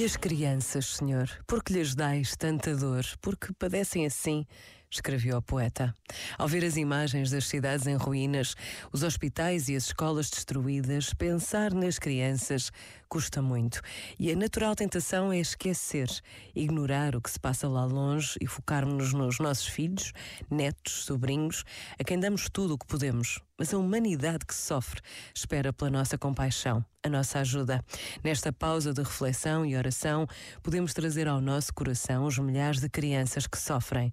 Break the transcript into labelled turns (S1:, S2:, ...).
S1: E as crianças, Senhor, por que lhes dais tanta dor? Porque padecem assim escreveu o poeta. Ao ver as imagens das cidades em ruínas, os hospitais e as escolas destruídas, pensar nas crianças custa muito. E a natural tentação é esquecer, ignorar o que se passa lá longe e focarmos-nos nos nossos filhos, netos, sobrinhos, a quem damos tudo o que podemos. Mas a humanidade que sofre espera pela nossa compaixão, a nossa ajuda. Nesta pausa de reflexão e oração, podemos trazer ao nosso coração os milhares de crianças que sofrem